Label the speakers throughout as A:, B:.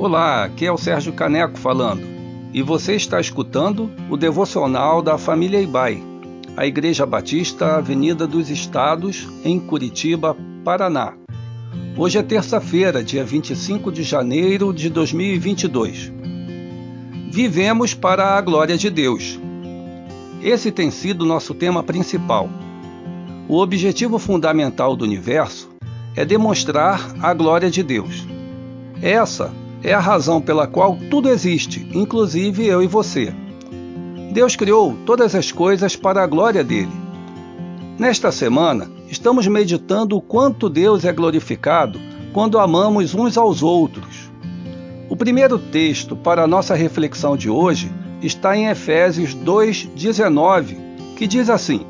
A: Olá, aqui é o Sérgio Caneco falando e você está escutando o devocional da família Ibai, a Igreja Batista Avenida dos Estados, em Curitiba, Paraná. Hoje é terça-feira, dia 25 de janeiro de 2022. Vivemos para a glória de Deus. Esse tem sido nosso tema principal. O objetivo fundamental do universo é demonstrar a glória de Deus. Essa é a razão pela qual tudo existe, inclusive eu e você. Deus criou todas as coisas para a glória dele. Nesta semana, estamos meditando o quanto Deus é glorificado quando amamos uns aos outros. O primeiro texto para a nossa reflexão de hoje está em Efésios 2:19, que diz assim: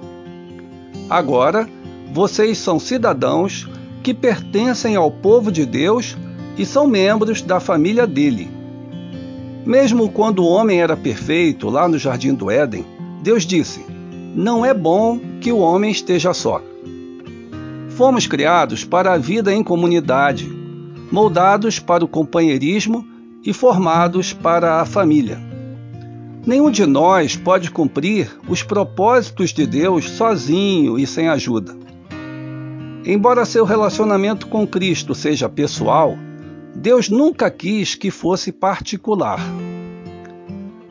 A: Agora, vocês são cidadãos que pertencem ao povo de Deus e são membros da família dele. Mesmo quando o homem era perfeito lá no jardim do Éden, Deus disse: Não é bom que o homem esteja só. Fomos criados para a vida em comunidade, moldados para o companheirismo e formados para a família. Nenhum de nós pode cumprir os propósitos de Deus sozinho e sem ajuda. Embora seu relacionamento com Cristo seja pessoal, Deus nunca quis que fosse particular.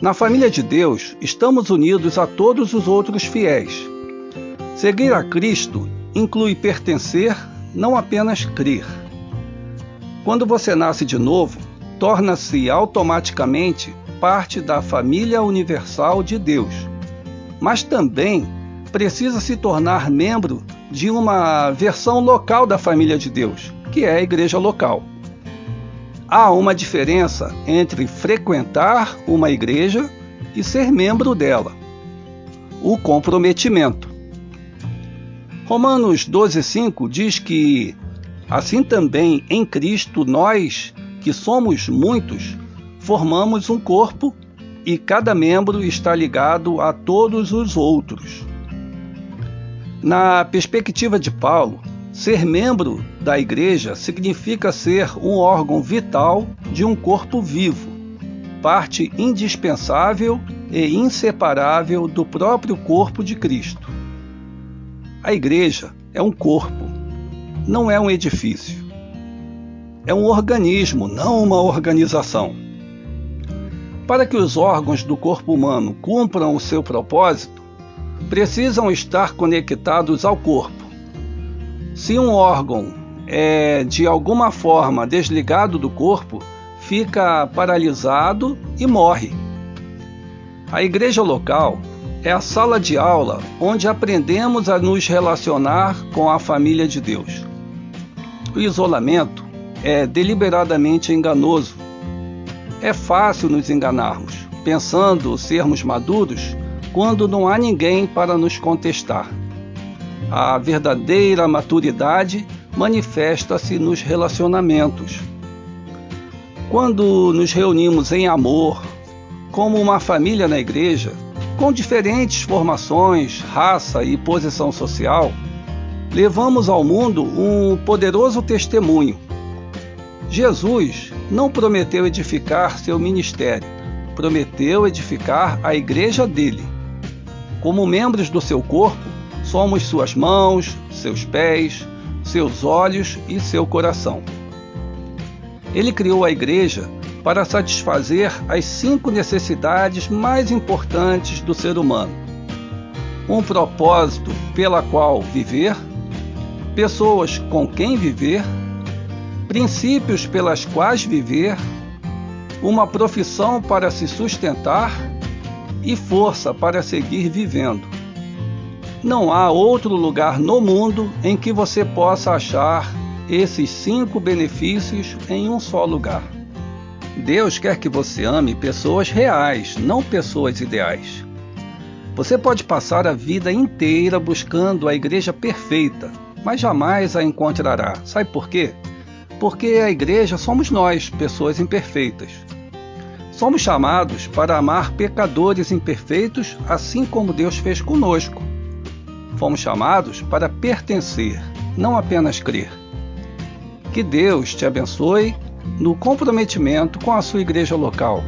A: Na família de Deus, estamos unidos a todos os outros fiéis. Seguir a Cristo inclui pertencer, não apenas crer. Quando você nasce de novo, torna-se automaticamente parte da família universal de Deus, mas também precisa se tornar membro de uma versão local da família de Deus, que é a igreja local há uma diferença entre frequentar uma igreja e ser membro dela: o comprometimento. Romanos 12,5 diz que, assim também em Cristo, nós, que somos muitos, formamos um corpo e cada membro está ligado a todos os outros. Na perspectiva de Paulo, Ser membro da igreja significa ser um órgão vital de um corpo vivo, parte indispensável e inseparável do próprio corpo de Cristo. A igreja é um corpo, não é um edifício. É um organismo, não uma organização. Para que os órgãos do corpo humano cumpram o seu propósito, precisam estar conectados ao corpo se um órgão é de alguma forma desligado do corpo, fica paralisado e morre. A igreja local é a sala de aula onde aprendemos a nos relacionar com a família de Deus. O isolamento é deliberadamente enganoso. É fácil nos enganarmos, pensando sermos maduros quando não há ninguém para nos contestar. A verdadeira maturidade manifesta-se nos relacionamentos. Quando nos reunimos em amor, como uma família na igreja, com diferentes formações, raça e posição social, levamos ao mundo um poderoso testemunho. Jesus não prometeu edificar seu ministério, prometeu edificar a igreja dele. Como membros do seu corpo, Somos suas mãos, seus pés, seus olhos e seu coração. Ele criou a igreja para satisfazer as cinco necessidades mais importantes do ser humano: um propósito pela qual viver, pessoas com quem viver, princípios pelas quais viver, uma profissão para se sustentar e força para seguir vivendo. Não há outro lugar no mundo em que você possa achar esses cinco benefícios em um só lugar. Deus quer que você ame pessoas reais, não pessoas ideais. Você pode passar a vida inteira buscando a igreja perfeita, mas jamais a encontrará. Sabe por quê? Porque a igreja somos nós, pessoas imperfeitas. Somos chamados para amar pecadores imperfeitos, assim como Deus fez conosco. Fomos chamados para pertencer, não apenas crer. Que Deus te abençoe no comprometimento com a sua igreja local